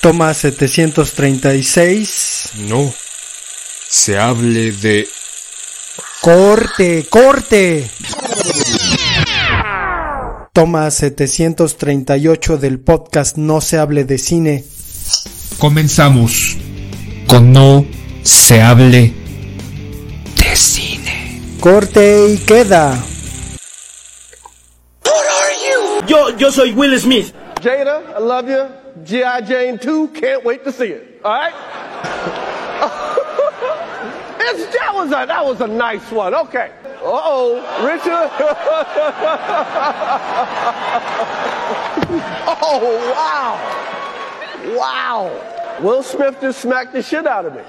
Toma 736. No. Se hable de... Corte, corte. Toma 738 del podcast No se hable de cine. Comenzamos con No se hable de cine. Corte y queda. Yo, yo soy Will Smith. Jada, I love you. G.I. Jane 2, can't wait to see it. All right? it's, that, was a, that was a nice one. Okay. Uh-oh, Richard. oh, wow. Wow. Will Smith just smacked the shit out of me.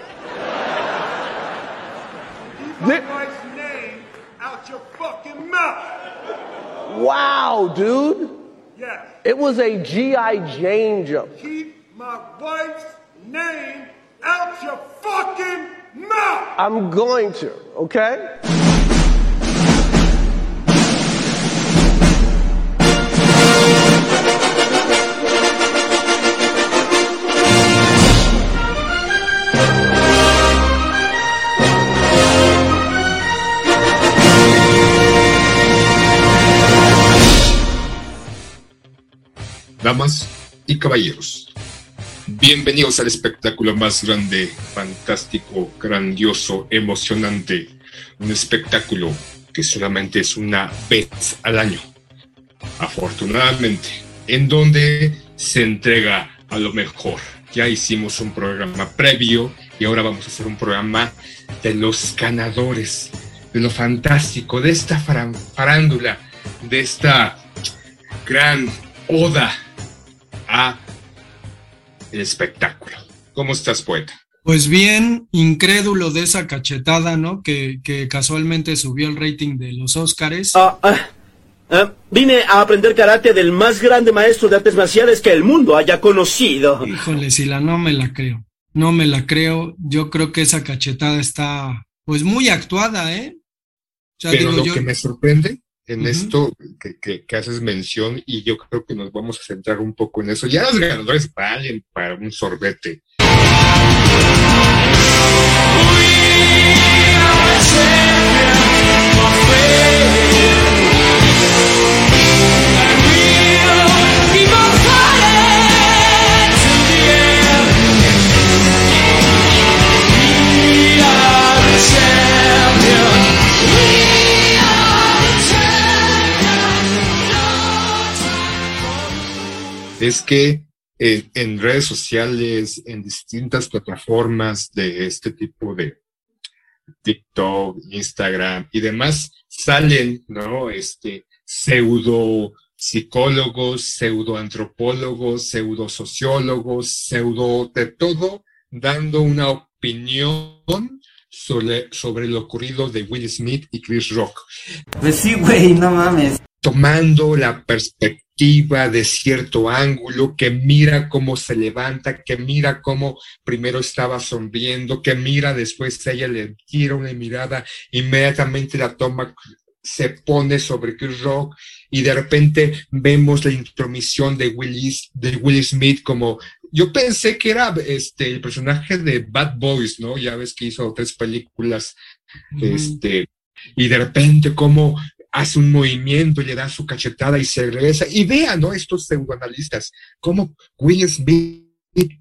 Keep my wife's name out your fucking mouth. Wow, dude. Yes. It was a G.I. Jane jump. Keep my wife's name out your fucking mouth. I'm going to, okay? Damas y caballeros, bienvenidos al espectáculo más grande, fantástico, grandioso, emocionante. Un espectáculo que solamente es una vez al año, afortunadamente, en donde se entrega a lo mejor. Ya hicimos un programa previo y ahora vamos a hacer un programa de los ganadores, de lo fantástico, de esta farándula, de esta gran oda a el espectáculo. ¿Cómo estás, poeta? Pues bien, incrédulo de esa cachetada, ¿no? Que, que casualmente subió el rating de los Óscares. Ah, ah, ah, vine a aprender karate del más grande maestro de artes marciales que el mundo haya conocido. Híjole, Sila, no me la creo. No me la creo. Yo creo que esa cachetada está, pues, muy actuada, ¿eh? O sea, Pero digo lo yo. que me sorprende en esto que, que- que haces mención, y yo creo que nos vamos a centrar un poco en eso, ya los ganadores valen para un sorbete. Es que en, en redes sociales, en distintas plataformas de este tipo de TikTok, Instagram y demás, salen, ¿no? Este, pseudo psicólogos, pseudo antropólogos, pseudo sociólogos, pseudo de todo, dando una opinión sobre, sobre lo ocurrido de Will Smith y Chris Rock Pues sí, güey, no mames. Tomando la perspectiva de cierto ángulo, que mira cómo se levanta, que mira cómo primero estaba sonriendo, que mira después ella le tira una mirada, inmediatamente la toma, se pone sobre Chris Rock y de repente vemos la intromisión de Will, de Will Smith como yo pensé que era este el personaje de Bad Boys, ¿no? Ya ves que hizo tres películas este, y de repente como hace un movimiento y le da su cachetada y se regresa. Y vean, ¿no? Estos pseudoanalistas, cómo Will Smith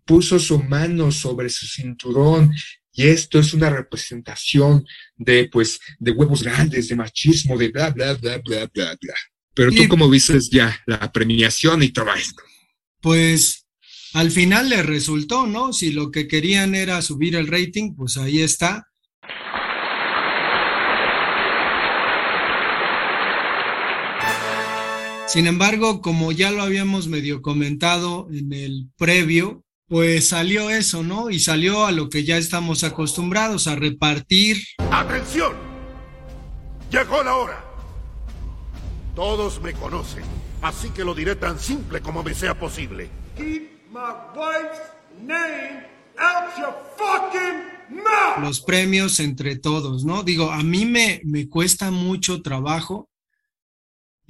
puso su mano sobre su cinturón. Y esto es una representación de, pues, de huevos grandes, de machismo, de bla, bla, bla, bla, bla, bla. Pero tú Y- cómo viste ya la premiación y todo esto. Pues al final le resultó, ¿no? Si lo que querían era subir el rating, pues ahí está. Sin embargo, como ya lo habíamos medio comentado en el previo, pues salió eso, ¿no? Y salió a lo que ya estamos acostumbrados, a repartir ¡Atención! Llegó la hora. Todos me conocen, así que lo diré tan simple como me sea posible. Keep my wife's name out your fucking mouth. los premios entre todos, ¿no? Digo, a mí me, me cuesta mucho trabajo,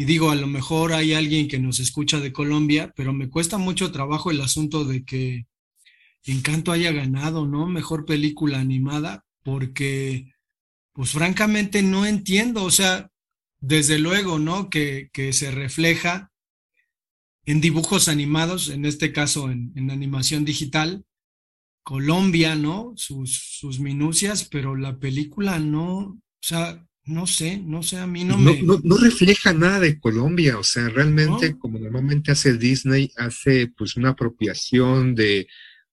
y digo, a lo mejor hay alguien que nos escucha de Colombia, pero me cuesta mucho trabajo el asunto de que Encanto haya ganado, ¿no? Mejor película animada, porque, pues francamente no entiendo, o sea, desde luego, ¿no? Que, que se refleja en dibujos animados, en este caso en, en animación digital, Colombia, ¿no? Sus, sus minucias, pero la película no, o sea, no sé, no sé, a mí no, no me... No, no refleja nada de Colombia, o sea, realmente No. como normalmente hace Disney, hace pues una apropiación de,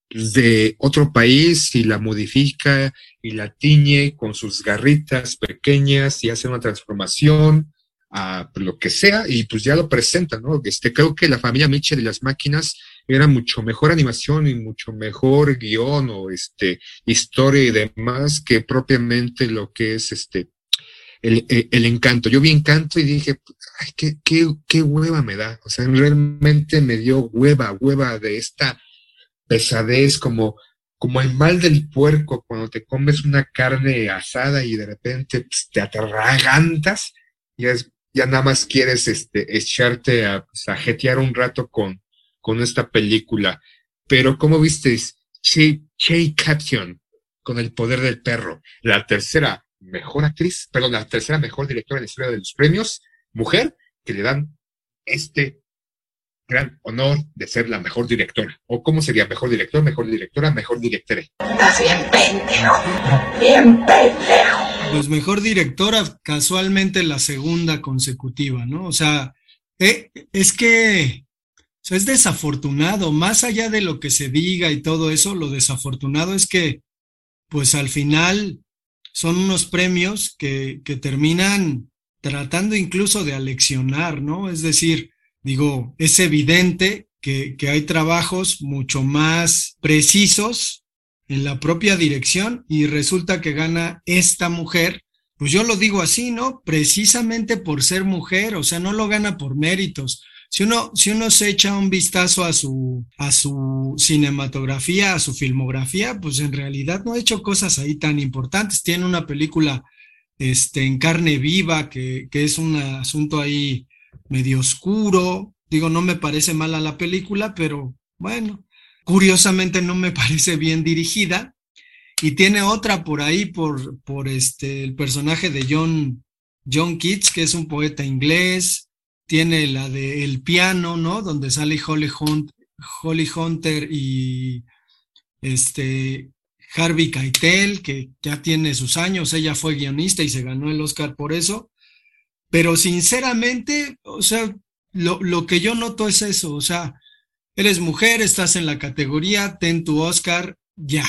de otro país y la modifica y la tiñe con sus garritas pequeñas y hace una transformación a lo que sea y pues ya lo presenta, ¿no? Este, creo que la familia Mitchell y las máquinas era mucho mejor animación y mucho mejor guion o este historia y demás que propiamente lo que es este el, el, encanto. Yo vi encanto y dije, ay, qué, qué, qué hueva me da. O sea, realmente me dio hueva, hueva de esta pesadez como, como el mal del puerco cuando te comes una carne asada y de repente pues, te atragantas y es, ya nada más quieres este, echarte a, pues, a jetear un rato con, con esta película. Pero como visteis, Che, che Caption con el poder del perro, la tercera mejor actriz, perdón, la tercera mejor directora en la historia de los premios, mujer, que le dan este gran honor de ser la mejor directora. ¿O cómo sería? Mejor director, mejor directora, mejor directere. Estás bien pendejo, bien pendejo. Pues mejor directora, casualmente la segunda consecutiva, ¿no? O sea, eh, es que o sea, es desafortunado, más allá de lo que se diga y todo eso, lo desafortunado es que, pues al final son unos premios que, que terminan tratando incluso de aleccionar, ¿no? Es decir, digo, es evidente que, que hay trabajos mucho más precisos en la propia dirección y resulta que gana esta mujer, pues yo lo digo así, ¿no? Precisamente por ser mujer, o sea, no lo gana por méritos. Si uno, si uno se echa un vistazo a su, a su cinematografía, a su filmografía, pues en realidad no ha hecho cosas ahí tan importantes. Tiene una película este, en carne viva, que, que es un asunto ahí medio oscuro. Digo, no me parece mala la película, pero bueno, curiosamente no me parece bien dirigida. Y tiene otra por ahí, por, por este, el personaje de John, John Keats, que es un poeta inglés. Tiene la de El piano, ¿no? Donde sale Holly, Holly Hunter y este Harvey Keitel, que ya tiene sus años, ella fue guionista y se ganó el Oscar por eso. Pero sinceramente, o sea, lo, lo que yo noto es eso, o sea, eres mujer, estás en la categoría, ten tu Oscar, ya,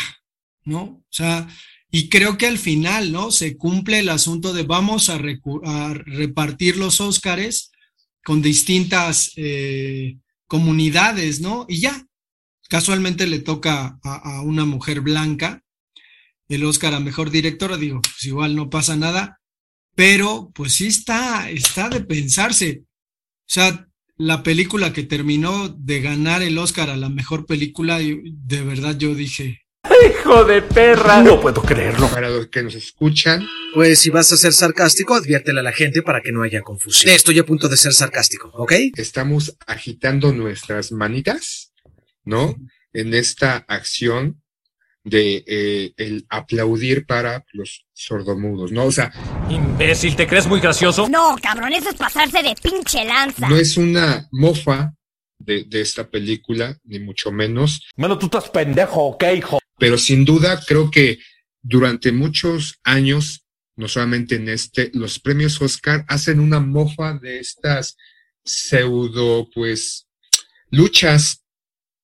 ¿no? O sea, y creo que al final, ¿no? Se cumple el asunto de vamos a, a repartir los Óscares con distintas eh, comunidades, ¿no? Y ya, casualmente le toca a, a, una mujer blanca el Oscar a mejor directora, digo, pues igual no pasa nada, pero pues sí está, está de pensarse. O sea, la película que terminó de ganar el Oscar a la mejor película, de verdad yo dije, ¡Hijo de perra! No puedo creerlo. Para los que nos escuchan, Pues si vas a ser sarcástico, adviértele a la gente para que no haya confusión. Estoy a punto de ser sarcástico, ¿ok? estamos agitando nuestras manitas, ¿no? En esta acción de eh, el aplaudir para los sordomudos, ¿no? O sea, Imbécil, ¿te crees muy gracioso? No, cabrón, eso es pasarse de pinche lanza. no es una mofa de, de esta película, ni mucho menos, Mano, tú estás pendejo, ¿ok, hijo? Pero sin duda creo que durante muchos años, no solamente en este, los premios Oscar hacen una mofa de estas pseudo, pues, luchas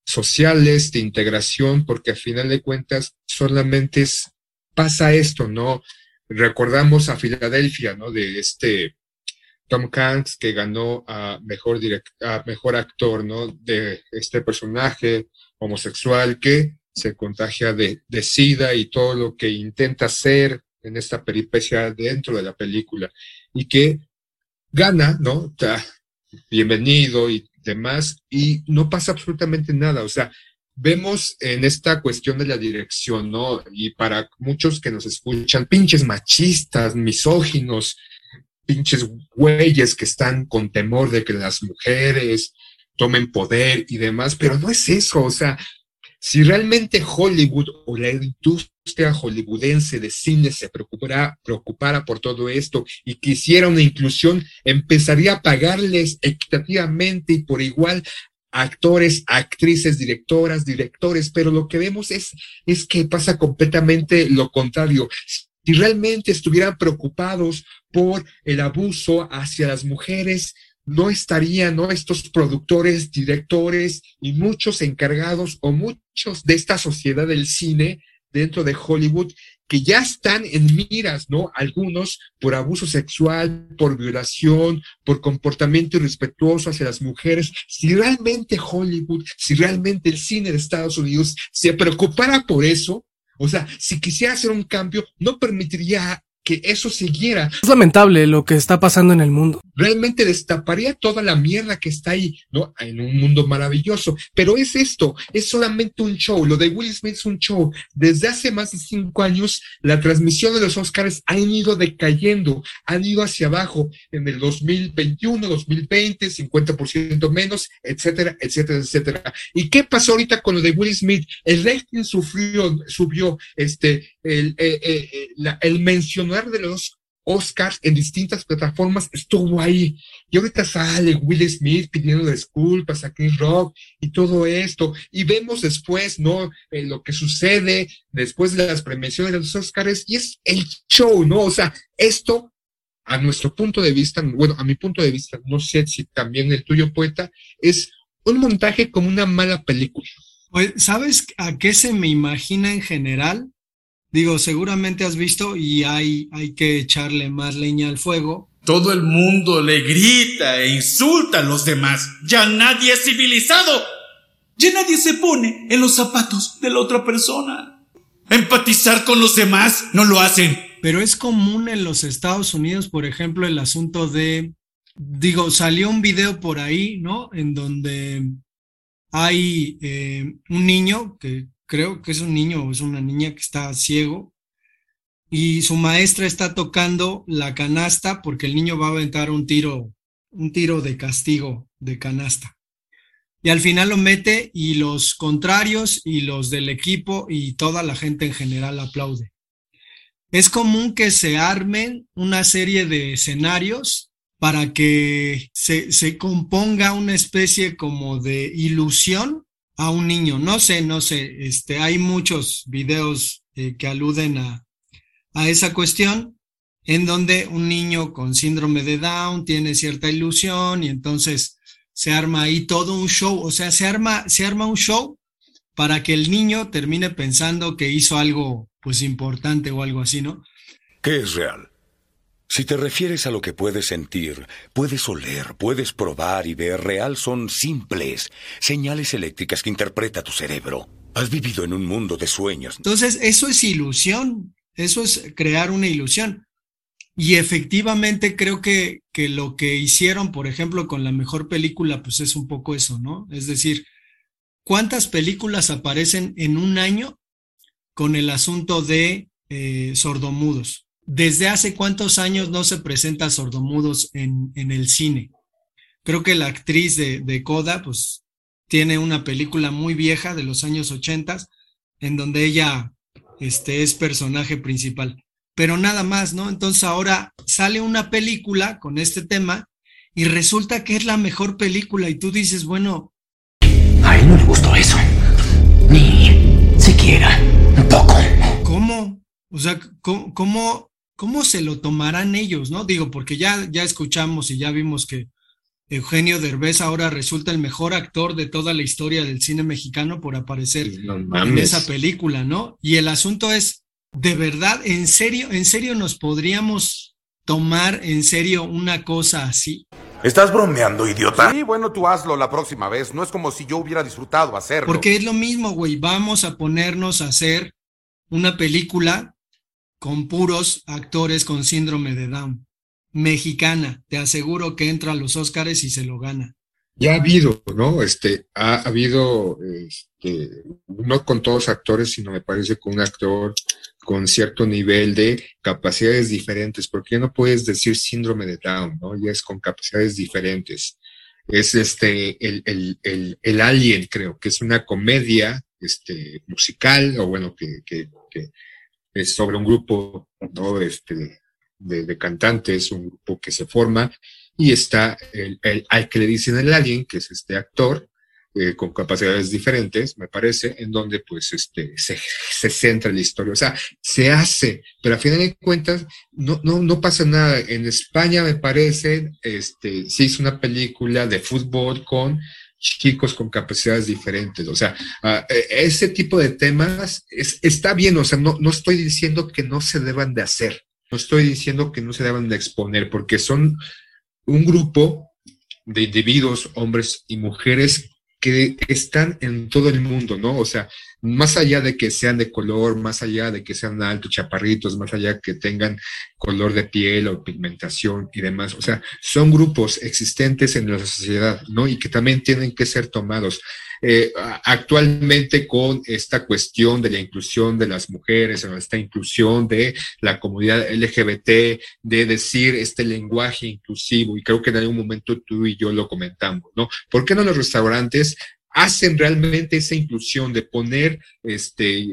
sociales de integración, porque a final de cuentas solamente es, pasa esto, ¿no? Recordamos a Filadelfia, ¿no? De este Tom Hanks que ganó a mejor, direct, a mejor actor, ¿no? De este personaje homosexual que se contagia de, SIDA y todo lo que intenta hacer en esta peripecia dentro de la película y que gana, ¿no? Bienvenido y demás y no pasa absolutamente nada, o sea, vemos en esta cuestión de la dirección, ¿no? Y para muchos que nos escuchan, pinches machistas, misóginos, pinches güeyes que están con temor de que las mujeres tomen poder y demás, pero no es eso, o sea, Si realmente Hollywood o la industria hollywoodense de cine se preocupara, preocupara por todo esto y quisiera una inclusión, empezaría a pagarles equitativamente y por igual actores, actrices, directoras, directores, pero lo que vemos es, es que pasa completamente lo contrario. Si realmente estuvieran preocupados por el abuso hacia las mujeres, no estarían ¿no? estos productores, directores y muchos encargados o muchos de esta sociedad del cine dentro de Hollywood que ya están en miras, ¿no? Algunos por abuso sexual, por violación, por comportamiento irrespetuoso hacia las mujeres. Si realmente Hollywood, si realmente el cine de Estados Unidos se preocupara por eso, o sea, si quisiera hacer un cambio, no permitiría que eso siguiera. Es lamentable lo que está pasando en el mundo. Realmente destaparía toda la mierda que está ahí, ¿no? En un mundo maravilloso. Pero es esto, es solamente un show. Lo de Will Smith es un show. Desde hace más de cinco años, la transmisión de los Oscars han ido decayendo, han ido hacia abajo en el 2021, 2020, 50% menos, etcétera, etcétera, etcétera. ¿Y qué pasó ahorita con lo de Will Smith? El rating sufrió, subió, este, el, eh, eh, eh la, el mencionó de los Oscars en distintas plataformas estuvo ahí. Y ahorita sale Will Smith pidiendo disculpas a Chris Rock y todo esto. Y vemos después, ¿no? Eh, lo que sucede después de las premiaciones de los Oscars y es el show, ¿no? O sea, esto, a nuestro punto de vista, bueno, a mi punto de vista, no sé si también el tuyo, poeta, es un montaje como una mala película. Pues, ¿sabes a qué se me imagina en general? Digo, seguramente has visto y hay, hay que echarle más leña al fuego. Todo el mundo le grita e insulta a los demás. Ya nadie es civilizado. Ya nadie se pone en los zapatos de la otra persona. Empatizar con los demás no lo hacen. Pero es común en los Estados Unidos, por ejemplo, el asunto de, digo, salió un video por ahí, ¿no? En donde hay eh, un niño que creo que es un niño o es una niña que está ciego y su maestra está tocando la canasta porque el niño va a aventar un tiro, un tiro de castigo de canasta. Y al final lo mete y los contrarios y los del equipo y toda la gente en general aplaude. Es común que se armen una serie de escenarios para que se, se componga una especie como de ilusión a un niño. No sé, no sé, este, hay muchos videos eh, que aluden a, a esa cuestión en donde un niño con síndrome de Down tiene cierta ilusión y entonces se arma ahí todo un show, o sea, se arma, se arma un show para que el niño termine pensando que hizo algo pues importante o algo así, ¿no? ¿Qué es real? Si te refieres a lo que puedes sentir, puedes oler, puedes probar y ver, real son simples señales eléctricas que interpreta tu cerebro. Has vivido en un mundo de sueños. Entonces, eso es ilusión, eso es crear una ilusión. Y efectivamente creo que, que lo que hicieron, por ejemplo, con la mejor película, pues es un poco eso, ¿no? Es decir, ¿cuántas películas aparecen en un año con el asunto de eh, sordomudos? ¿Desde hace cuántos años no se presenta sordomudos en, en el cine? Creo que la actriz de, de, Coda, pues, tiene una película muy vieja de los años 80 en donde ella este, es personaje principal. Pero nada más, ¿no? Entonces ahora sale una película con este tema y resulta que es la mejor película y tú dices, bueno... A él no le gustó eso. Ni siquiera un poco. ¿Cómo? O sea, ¿cómo, cómo ¿cómo se lo tomarán ellos, no? Digo, porque ya, ya escuchamos y ya vimos que Eugenio Derbez ahora resulta el mejor actor de toda la historia del cine mexicano por aparecer en esa película, ¿no? Y el asunto es, de verdad, en serio, en serio nos podríamos tomar en serio una cosa así. ¿Estás bromeando, idiota? Sí, bueno, tú hazlo la próxima vez. No es como si yo hubiera disfrutado hacerlo. Porque es lo mismo, güey. Vamos a ponernos a hacer una película con puros actores con síndrome de Down. Mexicana, te aseguro que entra a los Óscares y se lo gana. Ya ha habido, ¿no? Este, ha, habido, este, no con todos actores, sino me parece con un actor con cierto nivel de capacidades diferentes, porque no puedes decir síndrome de Down, ¿no? Ya es con capacidades diferentes. Es este, el, el, el, el Alien, creo, que es una comedia este, musical, o bueno, que, que, que es sobre un grupo, ¿no? Este, de, cantantes, un grupo que se forma, y está el, el, al que le dicen el alien, que es este actor, eh, con capacidades diferentes, me parece, en donde pues este, se, se, centra la historia. O sea, se hace, pero a final de cuentas no, no, no pasa nada. En España, me parece, este, se hizo una película de fútbol con chicos con capacidades diferentes. O sea, uh, ese tipo de temas es, está bien, o sea, no, no estoy diciendo que no se deban de hacer, no estoy diciendo que no se deban de exponer, porque son un grupo de individuos, hombres y mujeres que están en todo el mundo, ¿no? O sea, más allá de que sean de color, más allá de que sean altos, chaparritos, más allá que tengan color de piel o pigmentación y demás, o sea, son grupos existentes en la sociedad, ¿no? Y que también tienen que ser tomados. Eh, actualmente con esta cuestión de la inclusión de las mujeres, esta inclusión de la comunidad LGBT, de decir este lenguaje inclusivo, y creo que en algún momento tú y yo lo comentamos, ¿no? ¿Por qué no los restaurantes hacen realmente esa inclusión de poner este,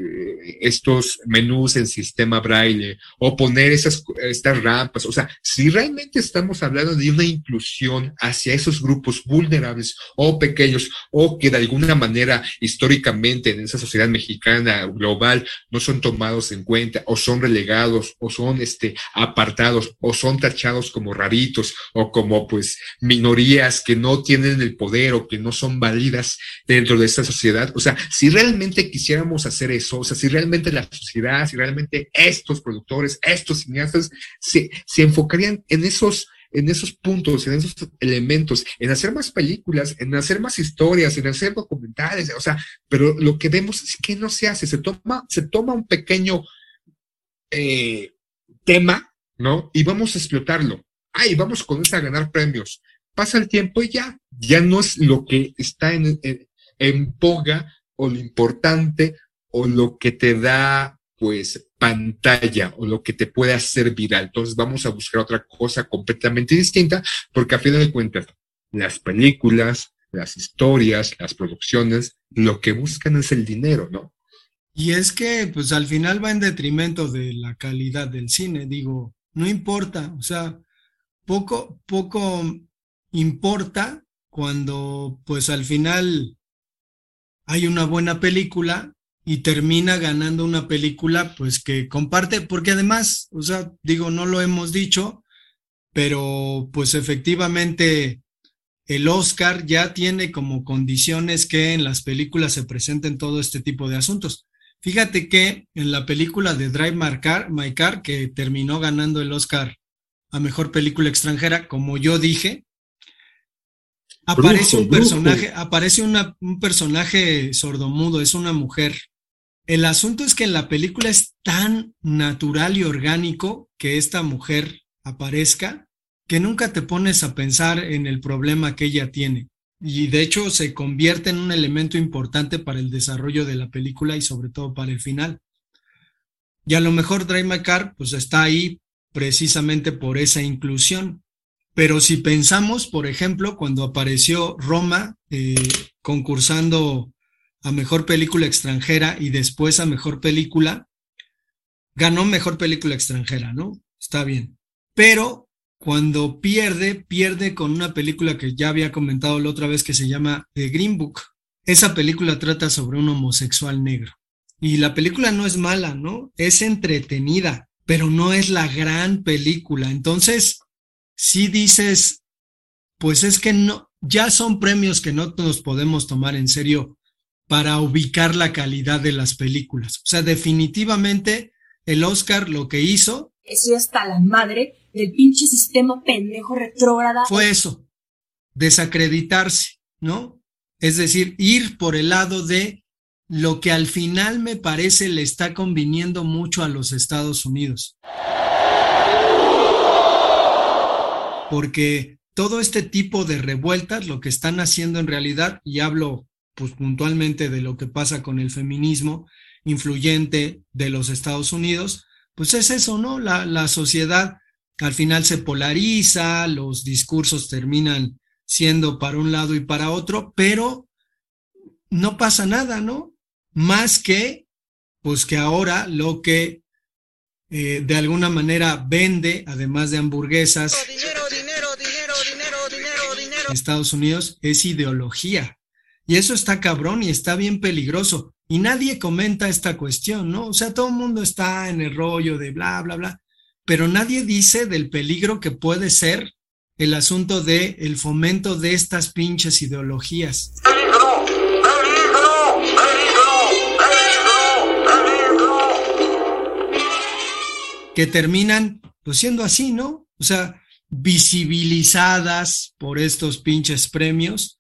estos menús en sistema braille o poner esas, estas rampas. O sea, si realmente estamos hablando de una inclusión hacia esos grupos vulnerables o pequeños o que de alguna manera históricamente en esa sociedad mexicana global no son tomados en cuenta o son relegados o son este, apartados o son tachados como raritos o como pues minorías que no tienen el poder o que no son válidas dentro de esta sociedad. O sea, si realmente quisiéramos hacer eso, o sea, si realmente la sociedad, si realmente estos productores, estos cineastas se, se enfocarían en esos en esos puntos, en esos elementos, en hacer más películas, en hacer más historias, en hacer documentales, o sea, pero lo que vemos es que no se hace, se toma, se toma un pequeño eh, tema, ¿no? Y vamos a explotarlo. Ay, vamos con eso a ganar premios pasa el tiempo y ya, ya no es lo que está en, en, o lo importante o lo que te da pues pantalla o lo que te puede hacer viral. Entonces vamos a buscar otra cosa completamente distinta porque a fin de cuentas las películas, las historias, las producciones, lo que buscan es el dinero, ¿no? Y es que pues al final va en detrimento de la calidad del cine, digo, no importa, o sea, poco, poco importa cuando pues al final hay una buena película y termina ganando una película pues que comparte, porque además, o sea, digo, no lo hemos dicho, pero pues efectivamente el Oscar ya tiene como condiciones que en las películas se presenten todo este tipo de asuntos. Fíjate que en la película de Drive My Car, My Car que terminó ganando el Oscar a Mejor Película Extranjera, como yo dije, aparece brujo, un personaje, brujo. aparece una, un personaje sordomudo, es una mujer. El asunto es que en la película es tan natural y orgánico que esta mujer aparezca que nunca te pones a pensar en el problema que ella tiene. Y de hecho se convierte en un elemento importante para el desarrollo de la película y sobre todo para el final. Y a lo mejor Drive My Car pues está ahí precisamente por esa inclusión. Pero si pensamos, por ejemplo, cuando apareció Roma eh, concursando a mejor película extranjera y después a mejor película, ganó mejor película extranjera, ¿no? Está bien. Pero cuando pierde, pierde con una película que ya había comentado la otra vez que se llama The Green Book. Esa película trata sobre un homosexual negro. Y la película no es mala, ¿no? Es entretenida, pero no es la gran película. Entonces, si dices, pues es que no, ya son premios que no nos podemos tomar en serio para ubicar la calidad de las películas. O sea, definitivamente el Oscar lo que hizo. Eso ya está la madre del pinche sistema pendejo retrógrada. Fue eso, desacreditarse, ¿no? Es decir, ir por el lado de lo que al final me parece le está conviniendo mucho a los Estados Unidos. Porque todo este tipo de revueltas lo que están haciendo en realidad, y hablo pues puntualmente de lo que pasa con el feminismo influyente de los Estados Unidos, pues es eso, ¿no? La, la sociedad al final se polariza, los discursos terminan siendo para un lado y para otro, pero no pasa nada, ¿no? más que, pues que ahora lo que eh, de alguna manera vende, además de hamburguesas, Estados Unidos, es ideología. Y eso está cabrón y está bien peligroso. Y nadie comenta esta cuestión, ¿no? O sea, todo el mundo está en el rollo de bla, bla, bla, pero nadie dice del peligro que puede ser el asunto de el fomento de estas pinches ideologías. Que terminan pues siendo así, ¿no? O sea, visibilizadas por estos pinches premios,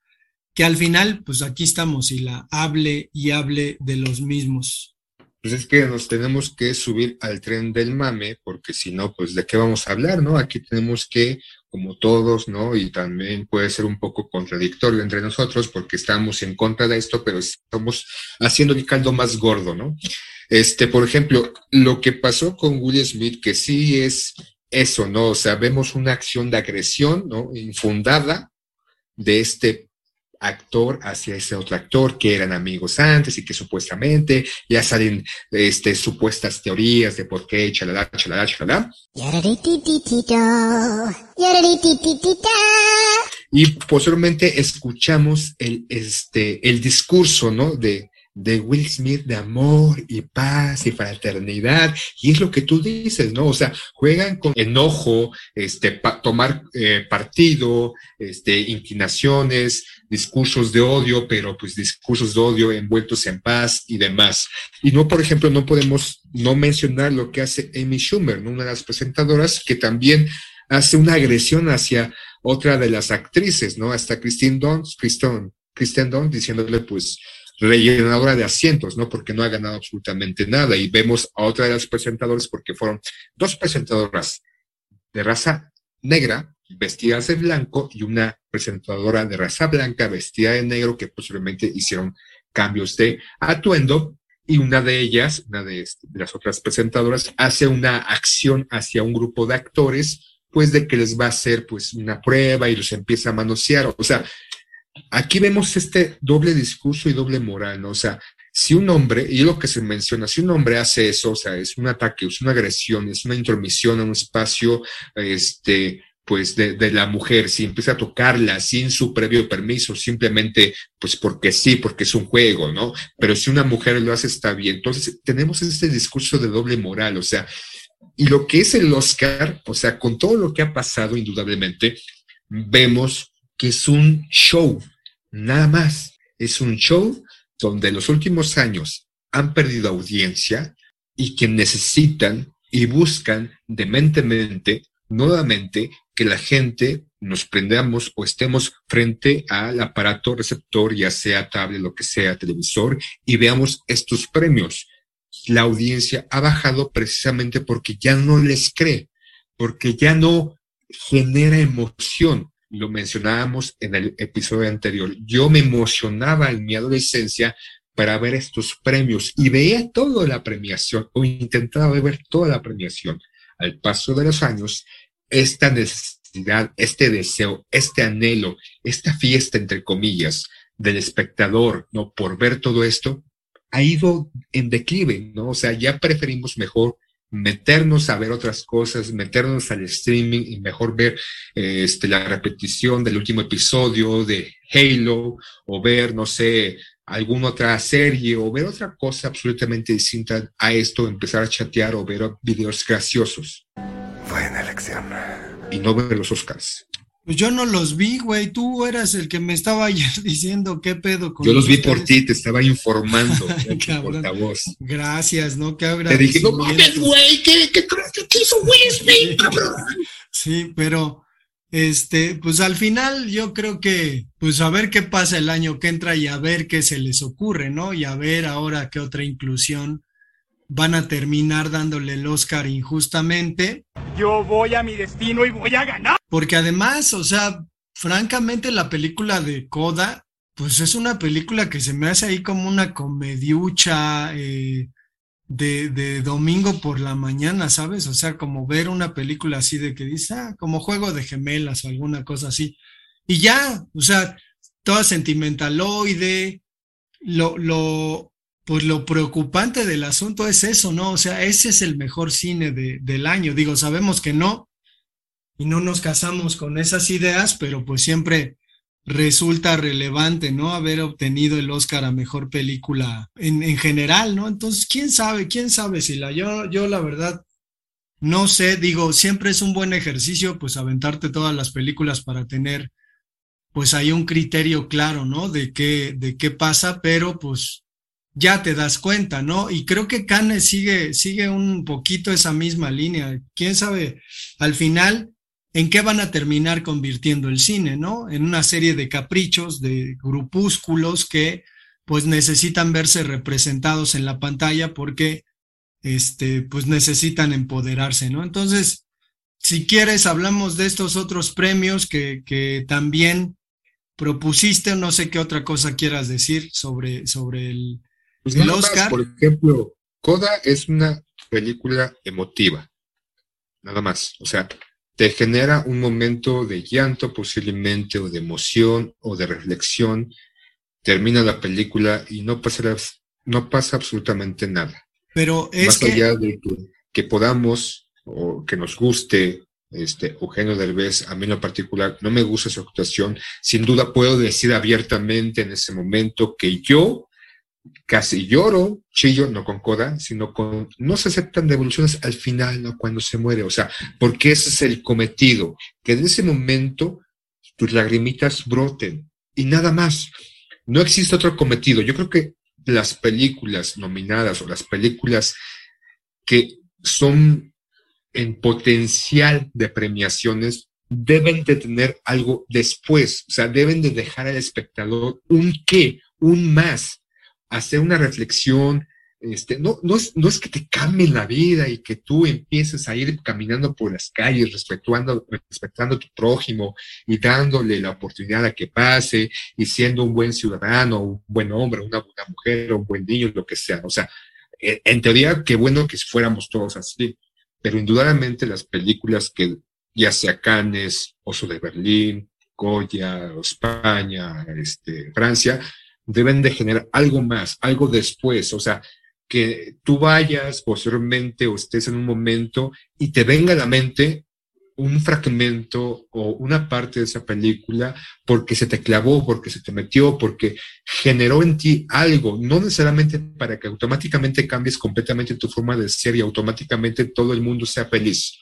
que al final, pues aquí estamos y la hable y hable de los mismos. Pues es que nos tenemos que subir al tren del mame, porque si no, pues de qué vamos a hablar, ¿no? Aquí tenemos que, como todos, ¿no? Y también puede ser un poco contradictorio entre nosotros, porque estamos en contra de esto, pero estamos haciendo el caldo más gordo, ¿no? Este, por ejemplo, lo que pasó con Will Smith, que sí es eso, ¿no? O sea, vemos una acción de agresión, ¿no? Infundada de este actor hacia ese otro actor que eran amigos antes y que supuestamente ya salen este, supuestas teorías de por qué, chalala, chalala, chalala. Y posteriormente escuchamos el, este, el discurso, ¿no? De, de Will Smith de amor y paz y fraternidad. Y es lo que tú dices, ¿no? O sea, juegan con enojo, este, tomar eh, partido, este, inclinaciones, discursos de odio, pero pues discursos de odio envueltos en paz y demás. Y no, por ejemplo, no podemos no mencionar lo que hace Amy Schumer, ¿no? una de las presentadoras, que también hace una agresión hacia otra de las actrices, ¿no? Hasta Christine Dunst, Kristen, Dunst, diciéndole, pues, rellenadora de asientos, ¿no? Porque no ha ganado absolutamente nada. Y vemos a otra de las presentadoras porque fueron dos presentadoras de raza negra vestidas de blanco y una presentadora de raza blanca vestida de negro que posiblemente hicieron cambios de atuendo y una de ellas, una de, las otras presentadoras, hace una acción hacia un grupo de actores, pues de que les va a hacer pues una prueba y los empieza a manosear. O sea, aquí vemos este doble discurso y doble moral, ¿no? O sea, si un hombre, y lo que se menciona, si un hombre hace eso, o sea, es un ataque, es una agresión, es una intromisión a un espacio, este, pues de, de, la mujer, si empieza a tocarla sin su previo permiso, simplemente pues porque sí, porque es un juego, ¿no? Pero si una mujer lo hace está bien. Entonces tenemos este discurso de doble moral, o sea, y lo que es el Oscar, o sea, con todo lo que ha pasado, indudablemente, vemos que es un show, nada más. Es un show donde los últimos años han perdido audiencia y que necesitan y buscan dementemente nuevamente que la gente nos prendamos o estemos frente al aparato receptor, ya sea tablet, lo que sea, televisor, y veamos estos premios. La audiencia ha bajado precisamente porque ya no les cree, porque ya no genera emoción. Lo mencionábamos en el episodio anterior. Yo me emocionaba en mi adolescencia para ver estos premios y veía toda la premiación o intentaba ver toda la premiación. Al paso de los años, esta necesidad, este deseo, este anhelo, esta fiesta, entre comillas, del espectador, ¿no? Por ver todo esto, ha ido en declive, ¿no? O sea, ya preferimos mejor meternos a ver otras cosas, meternos al streaming y mejor ver este, la repetición del último episodio de Halo o ver, no sé, alguna otra serie o ver otra cosa absolutamente distinta a esto, empezar a chatear o ver videos graciosos. Buena elección. Y no ver los Oscars. Pues yo no los vi, güey. Tú eras el que me estaba ayer diciendo qué pedo con Yo los vi por ti, te estaba informando. portavoz. Gracias, ¿no? Qué Te dije, no mames, güey, ¿qué, qué crees que hizo Will Smith, cabrón? Sí, pero este, pues al final yo creo que, pues a ver qué pasa el año que entra y a ver qué se les ocurre, ¿no? Y a ver ahora qué otra inclusión van a terminar dándole el Oscar injustamente. Yo voy a mi destino y voy a ganar. Porque además, o sea, francamente la película de Coda, pues es una película que se me hace ahí como una comediucha eh, de, de, domingo por la mañana, ¿sabes? O sea, como ver una película así de que dice, ah, como juego de gemelas o alguna cosa así. Y ya, o sea, toda sentimentaloide, lo, lo, pues lo preocupante del asunto es eso, ¿no? O sea, ese es el mejor cine de, del año. Digo, sabemos que no, y no nos casamos con esas ideas, pero pues siempre resulta relevante, ¿no? Haber obtenido el Oscar a mejor película en, en general, ¿no? Entonces, ¿quién sabe? ¿Quién sabe si la yo, yo la verdad no sé, digo, siempre es un buen ejercicio, pues aventarte todas las películas para tener, pues hay un criterio claro, ¿no? De qué, de qué pasa, pero pues ya te das cuenta, ¿no? Y creo que Cannes sigue, sigue un poquito esa misma línea. Quién sabe, al final, en qué van a terminar convirtiendo el cine, ¿no? En una serie de caprichos, de grupúsculos que pues necesitan verse representados en la pantalla porque este, pues necesitan empoderarse, ¿no? Entonces, si quieres, hablamos de estos otros premios que, que también propusiste, no sé qué otra cosa quieras decir sobre, sobre el, Pues el nada más, Oscar. por ejemplo, Coda es una película emotiva. Nada más. O sea, te genera un momento de llanto posiblemente, o de emoción, o de reflexión. Termina la película y no pasa, no pasa absolutamente nada. Pero es Más que, allá de que, que podamos o que nos guste este Eugenio Derbez, a mí en lo particular no me gusta su actuación. Sin duda puedo decir abiertamente en ese momento que yo casi lloro, chillo, no con coda, sino con, no se aceptan devoluciones al final, ¿no? Cuando se muere, o sea, porque ese es el cometido, que en ese momento tus lagrimitas broten y nada más. No existe otro cometido. Yo creo que las películas nominadas o las películas que son en potencial de premiaciones deben de tener algo después, o sea, deben de dejar al espectador un qué, un más, hacer una reflexión, este, no, no, es, no es que te cambie la vida y que tú empieces a ir caminando por las calles, respetando, respetando a tu prójimo y dándole la oportunidad a que pase y siendo un buen ciudadano, un buen hombre, una buena mujer, un buen niño, lo que sea. O sea, en, en teoría, qué bueno que fuéramos todos así, pero indudablemente las películas que ya sea Cannes, Oso de Berlín, Goya, España, este, Francia, deben de generar algo más, algo después, o sea, que tú vayas posteriormente o estés en un momento y te venga a la mente un fragmento o una parte de esa película porque se te clavó, porque se te metió, porque generó en ti algo, no necesariamente para que automáticamente cambies completamente tu forma de ser y automáticamente todo el mundo sea feliz.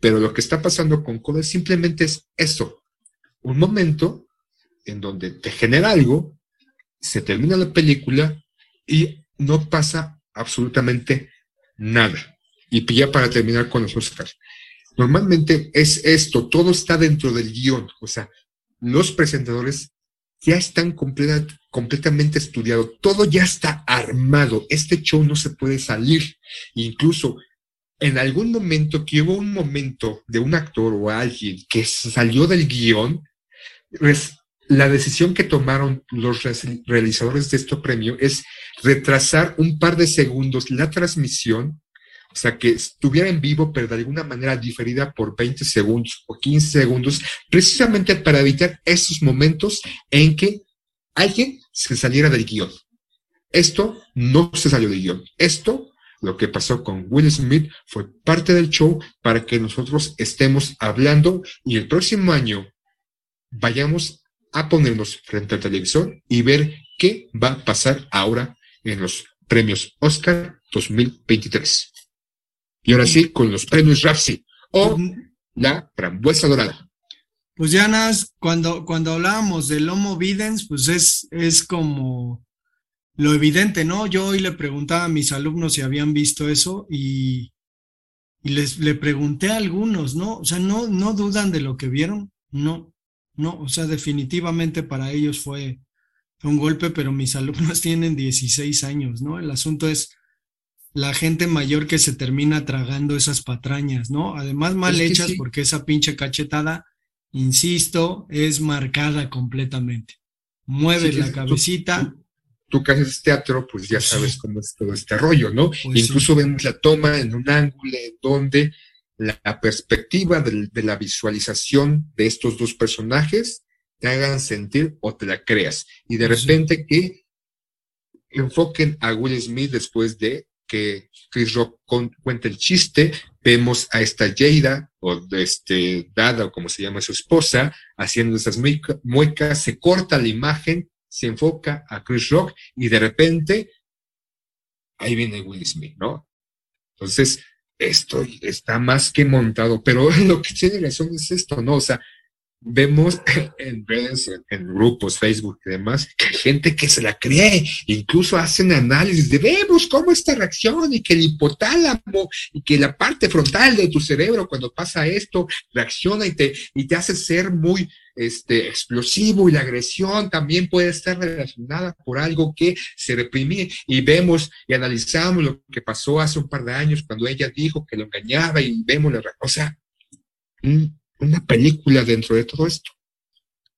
Pero lo que está pasando con Coda simplemente es eso, un momento en donde te genera algo, se termina la película y no pasa absolutamente nada. Y ya para terminar con los Oscars. Normalmente es esto, todo está dentro del guion, o sea, los presentadores ya están completa, completamente estudiados, todo ya está armado, este show no se puede salir, incluso en algún momento que hubo un momento de un actor o alguien que salió del guion, la decisión que tomaron los realizadores de este premio es retrasar un par de segundos la transmisión, o sea, que estuviera en vivo, pero de alguna manera diferida por 20 segundos o 15 segundos, precisamente para evitar esos momentos en que alguien se saliera del guion. Esto no se salió del guion. Esto, lo que pasó con Will Smith, fue parte del show para que nosotros estemos hablando y el próximo año vayamos a ponernos frente al televisor y ver qué va a pasar ahora en los premios Oscar 2023. Y ahora sí, con los premios Rafsi o la frambuesa dorada. Pues ya nada, cuando, cuando hablábamos del Homo Videns, pues es, es como lo evidente, ¿no? Yo hoy le preguntaba a mis alumnos si habían visto eso y, y les le pregunté a algunos, ¿no? O sea, no, no dudan de lo que vieron, no, no, o sea, definitivamente para ellos fue, fue un golpe, pero mis alumnos tienen 16 años, ¿no? El asunto es la gente mayor que se termina tragando esas patrañas, ¿no? Además mal Es que hechas sí. porque esa pinche cachetada, insisto, es marcada completamente. Mueve Sí, la tú- cabecita. Tú que haces teatro, pues ya sabes cómo es todo este rollo, ¿no? Pues Incluso vemos la toma en un ángulo en donde la, perspectiva de, la visualización de estos dos personajes te hagan sentir o te la creas. Y de repente que enfoquen a Will Smith después de que Chris Rock cuenta el chiste, vemos a esta Jada, o este Dada, o como se llama su esposa, haciendo esas muecas, se corta la imagen, se enfoca a Chris Rock y de repente ahí viene Will Smith, ¿no? Entonces, esto está más que montado, pero lo que tiene razón es esto, ¿no? O sea, vemos en grupos, Facebook y demás, que hay gente que se la cree, incluso hacen análisis de vemos cómo esta reacción y que el hipotálamo y que la parte frontal de tu cerebro cuando pasa esto reacciona y te, y te hace ser muy este, explosivo y la agresión también puede estar relacionada por algo que se reprimía y vemos y analizamos lo que pasó hace un par de años cuando ella dijo que lo engañaba y vemos la, o sea, una película dentro de todo esto.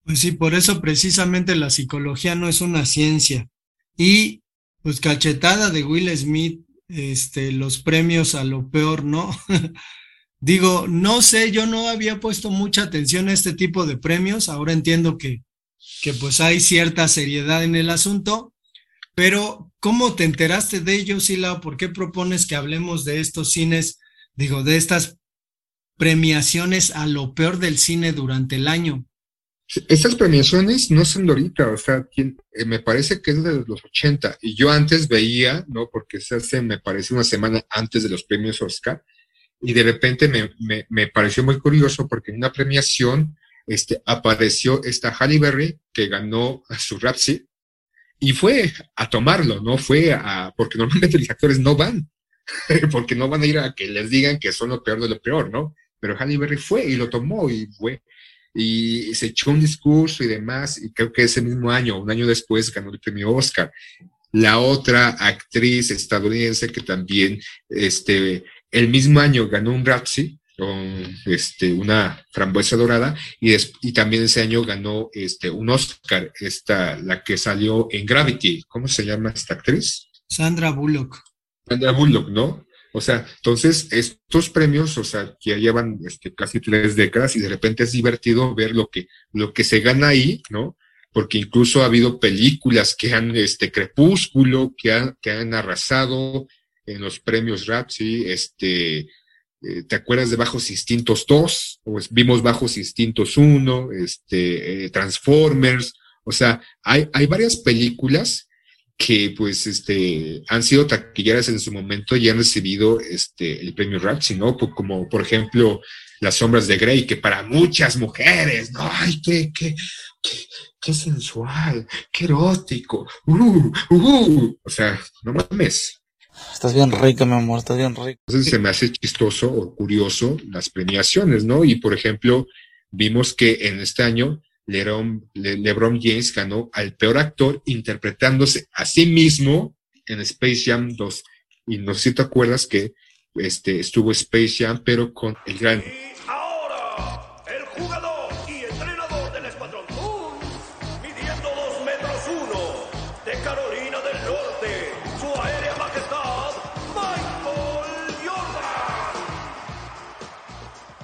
Pues sí, por eso precisamente la psicología no es una ciencia. Y pues cachetada de Will Smith, este, los premios a lo peor, ¿no? Digo, no sé, yo no había puesto mucha atención a este tipo de premios, ahora entiendo que, que pues hay cierta seriedad en el asunto, pero ¿cómo te enteraste de ellos, Sila? ¿Por qué propones que hablemos de estos cines, digo, de estas premiaciones a lo peor del cine durante el año. Estas premiaciones no son de ahorita, o sea, eh, me parece que es de los 80. Y yo antes veía, ¿no? Porque se hace, me parece, una semana antes de los premios Oscar. Y de repente me, me, pareció muy curioso porque en una premiación este, apareció esta Halle Berry que ganó su Rapsi y fue a tomarlo, ¿no? Fue a, porque normalmente los actores no van, porque no van a ir a que les digan que son lo peor de lo peor, ¿no? Pero Halle Berry fue y lo tomó y fue y se echó un discurso y demás, y creo que ese mismo año, un año después, ganó el premio Oscar. La otra actriz estadounidense que también, este, el mismo año ganó un Razzie, este, una frambuesa dorada, y, y también ese año ganó este, un Oscar, esta, la que salió en Gravity. ¿Cómo se llama esta actriz? Sandra Bullock. Sandra Bullock, ¿no? O sea, entonces estos premios, o sea, ya llevan este, casi tres décadas y de repente es divertido ver lo que, lo que se gana ahí, ¿no? Porque incluso ha habido películas que han, este, Crepúsculo, que han, que han arrasado en los premios rap, sí, este, eh, ¿te acuerdas de Bajos Instintos 2? O vimos Bajos Instintos 1, este, eh, Transformers, o sea, hay, hay varias películas que pues este han sido taquilleras en su momento y han recibido este el premio Razzie, ¿no? Como por ejemplo Las sombras de Grey, que para muchas mujeres, no, ay, qué, qué, qué, sensual, qué erótico, uh, uh, o sea, no mames. Estás bien rico, mi amor, estás bien rico. Entonces se me hace chistoso o curioso las premiaciones, ¿no? Y por ejemplo, vimos que en este año LeBron, James ganó al peor actor interpretándose a sí mismo en Space Jam 2. Y no sé si te acuerdas que este, estuvo Space Jam, pero con el gran... ahora, el jugador y entrenador del Escuadrón midiendo 2 metros 1, de Carolina del Norte, su aérea majestad, Michael Jordan.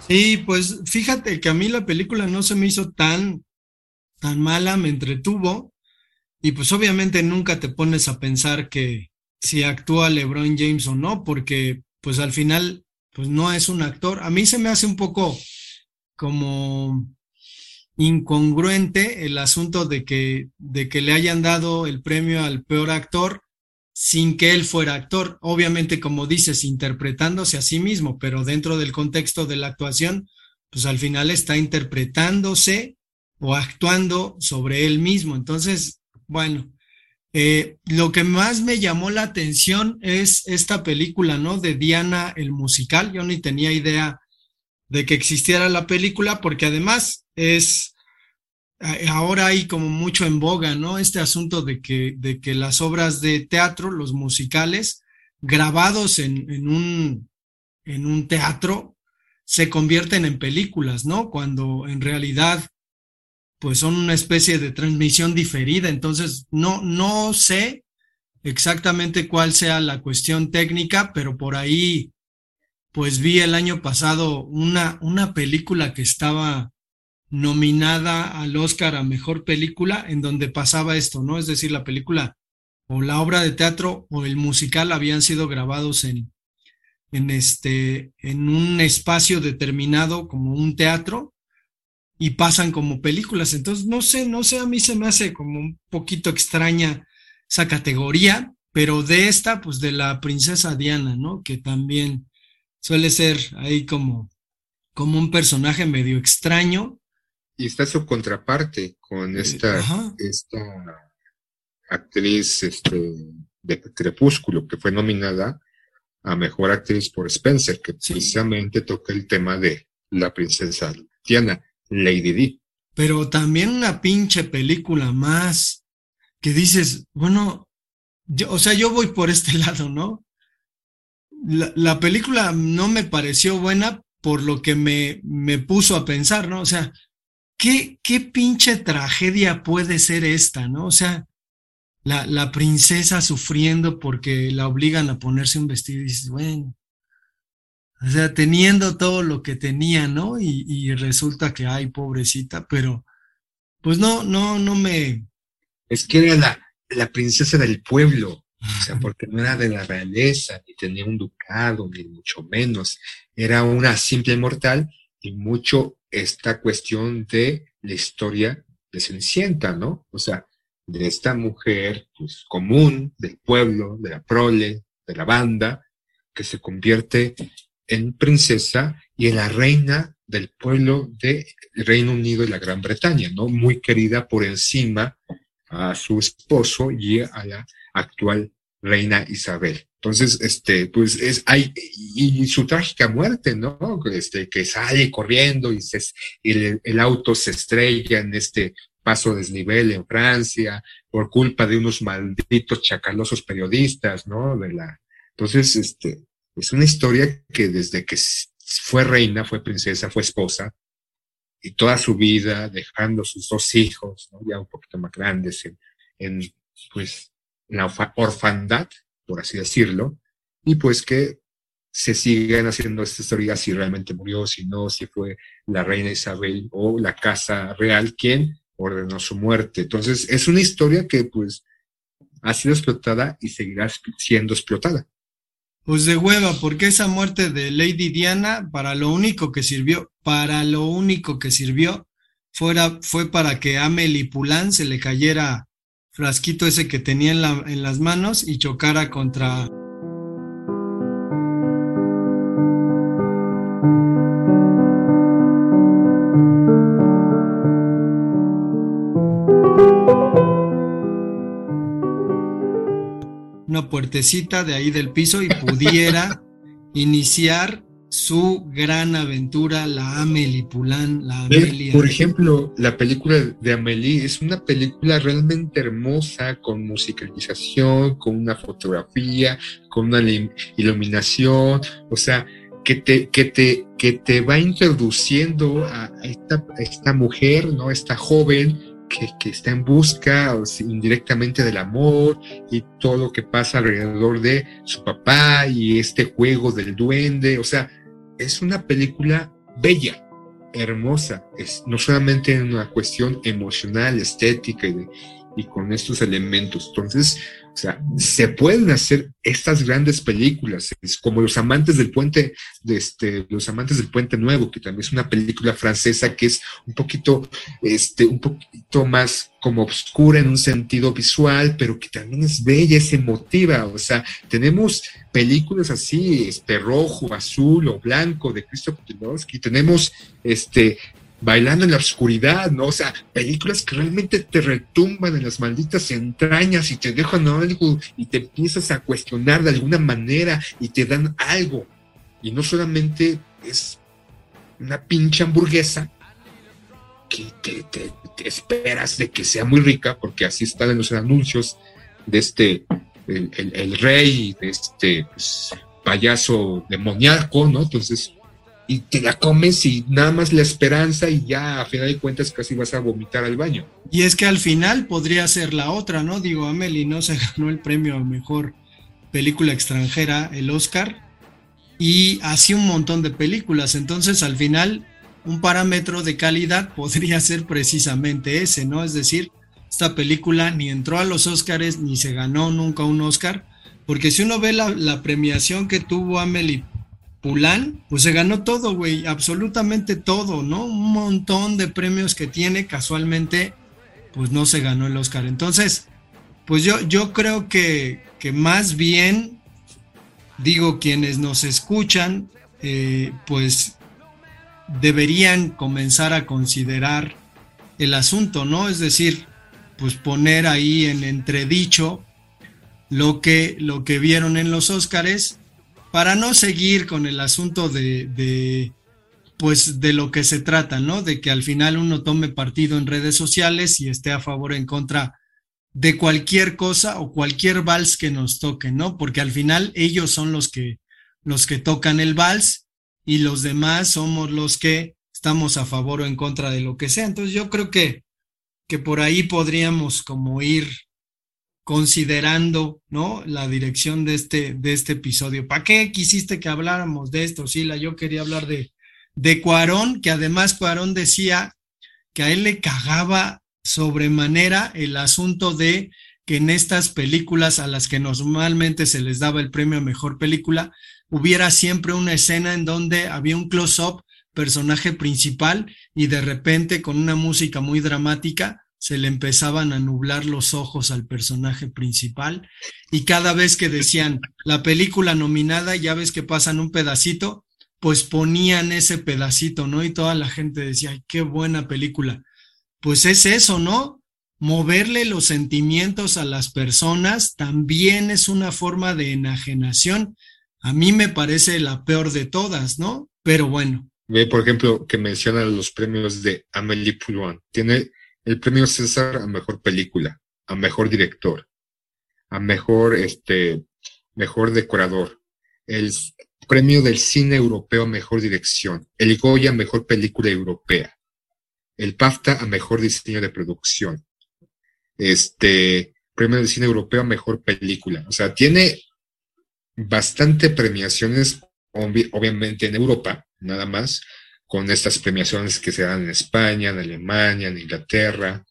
Sí, pues fíjate que a mí la película no se me hizo tan tan mala, me entretuvo. Y pues obviamente nunca te pones a pensar que si actúa LeBron James o no, porque pues al final pues no es un actor. A mí se me hace un poco como incongruente el asunto de que, de que le hayan dado el premio al peor actor sin que él fuera actor. Obviamente, como dices, interpretándose a sí mismo, pero dentro del contexto de la actuación, pues al final está interpretándose o actuando sobre él mismo. Entonces, bueno, eh, lo que más me llamó la atención es esta película, ¿no? De Diana el musical. Yo ni tenía idea de que existiera la película porque además es, ahora hay como mucho en boga, ¿no? Este asunto de que, de que las obras de teatro, los musicales, grabados en, en, un, en un teatro, se convierten en películas, ¿no? Cuando en realidad pues son una especie de transmisión diferida. Entonces, no, no sé exactamente cuál sea la cuestión técnica, pero por ahí, pues vi el año pasado una, una película que estaba nominada al Oscar a Mejor Película, en donde pasaba esto, ¿no? Es decir, la película o la obra de teatro o el musical habían sido grabados en, en, este, en un espacio determinado como un teatro y pasan como películas. Entonces, no sé, no sé, a mí se me hace como un poquito extraña esa categoría, pero de esta, pues de la princesa Diana, ¿no? Que también suele ser ahí como, como un personaje medio extraño. Y está su contraparte con esta, esta actriz este, de Crepúsculo, que fue nominada a Mejor Actriz por Spencer, que precisamente toca el tema de la princesa Diana, Lady Di. Pero también una pinche película más que dices, bueno, o sea, yo voy por este lado, ¿no? La, la película no me pareció buena por lo que me, me puso a pensar, ¿no? O sea, ¿qué, qué pinche tragedia puede ser esta, ¿no? O sea, la, la princesa sufriendo porque la obligan a ponerse un vestido y dices, bueno, o sea, teniendo todo lo que tenía, ¿no? Y, resulta que, ay, pobrecita, pero pues no, no, no me... Es que era la, la princesa del pueblo, o sea, porque no era de la realeza, ni tenía un ducado, ni mucho menos. Era una simple mortal y mucho esta cuestión de la historia de Cenicienta, ¿no? O sea, de esta mujer pues, común del pueblo, de la prole, de la banda, que se convierte en princesa y en la reina del pueblo del Reino Unido y la Gran Bretaña, ¿no? Muy querida por encima a su esposo y a la actual reina Isabel. Entonces, este, pues es, hay, y, su trágica muerte, ¿no? Este, que sale corriendo y, se, el, el, auto se estrella en este paso desnivel en Francia por culpa de unos malditos chacalosos periodistas, ¿no? De la, entonces, este, es una historia que desde que fue reina, fue princesa, fue esposa, y toda su vida dejando sus dos hijos, ya un poquito más grandes, en, en pues, la orfandad, por así decirlo, y pues que se siguen haciendo esta historia si realmente murió, si no, si fue la reina Isabel o la casa real quien ordenó su muerte. Entonces, es una historia que pues ha sido explotada y seguirá siendo explotada. Pues de hueva, porque esa muerte de Lady Diana, para lo único que sirvió, para lo único que sirvió, fuera, fue para que a Amelie se le cayera frasquito ese que tenía en las manos y chocara contra una puertecita de ahí del piso y pudiera iniciar su gran aventura, la Amelie Poulain, la Amelie. Por ejemplo, la película de Amelie es una película realmente hermosa, con musicalización, con una fotografía, con una iluminación, o sea, que te, que te, que te va introduciendo a esta, a esta mujer, ¿no? Esta joven que, está en busca indirectamente del amor y todo lo que pasa alrededor de su papá y este juego del duende. O sea, es una película bella, hermosa. Es no solamente una cuestión emocional, estética y, y con estos elementos. Entonces, o sea, se pueden hacer estas grandes películas, es como Los Amantes del Puente, este, Los Amantes del Puente Nuevo, que también es una película francesa que es un poquito, este, un poquito más como oscura en un sentido visual, pero que también es bella, es emotiva. O sea, tenemos películas así, este rojo, azul o blanco de Christopher Nolan, tenemos este bailando en la oscuridad, ¿no? O sea, películas que realmente te retumban en las malditas entrañas y te dejan algo y te empiezas a cuestionar de alguna manera y te dan algo. Y no solamente es una pinche hamburguesa que te, esperas de que sea muy rica, porque así están en los anuncios de este, el, rey, de este pues, payaso demoníaco, ¿no? Entonces, y te la comes y nada más la esperanza y ya a final de cuentas casi vas a vomitar al baño. Y es que al final podría ser la otra, ¿no? Digo, Amelie no se ganó el premio a mejor película extranjera, el Oscar, y así un montón de películas. Entonces al final un parámetro de calidad podría ser precisamente ese, ¿no? Es decir, esta película ni entró a los Oscars ni se ganó nunca un Oscar, porque si uno ve la, la premiación que tuvo Amelie Poulain, pues se ganó todo, güey, absolutamente todo, ¿no? Un montón de premios que tiene, casualmente, pues no se ganó el Oscar. Entonces, pues yo, yo creo que, que más bien, digo, quienes nos escuchan, eh, pues deberían comenzar a considerar el asunto, ¿no? Es decir, pues poner ahí en entredicho lo que, lo que vieron en los Óscares para no seguir con el asunto de, pues de lo que se trata, ¿no? De que al final uno tome partido en redes sociales y esté a favor o en contra de cualquier cosa o cualquier vals que nos toque, ¿no? Porque al final ellos son los que los que tocan el vals y los demás somos los que estamos a favor o en contra de lo que sea. Entonces yo creo que que por ahí podríamos como ir considerando, ¿no? La dirección de este, de este episodio. ¿Para qué quisiste que habláramos de esto, Sila? Yo quería hablar de, de Cuarón, que además Cuarón decía que a él le cagaba sobremanera el asunto de que en estas películas a las que normalmente se les daba el premio a mejor película, hubiera siempre una escena en donde había un close-up, personaje principal, y de repente con una música muy dramática se le empezaban a nublar los ojos al personaje principal y cada vez que decían la película nominada, ya ves que pasan un pedacito, pues ponían ese pedacito, ¿no? Y toda la gente decía, ay, qué buena película. Pues es eso, ¿no? Moverle los sentimientos a las personas también es una forma de enajenación. A mí me parece la peor de todas, ¿no? Pero bueno. Ve, por ejemplo, que mencionan los premios de Amélie Poulain. Tiene el premio César a mejor película, a mejor director, a mejor, este, mejor decorador, el premio del cine europeo a mejor dirección, el Goya a mejor película europea, el PAFTA a mejor diseño de producción, este, premio del cine europeo a mejor película. O sea, tiene bastante premiaciones, obviamente en Europa, nada más, con estas premiaciones que se dan en España, en Alemania, en Inglaterra,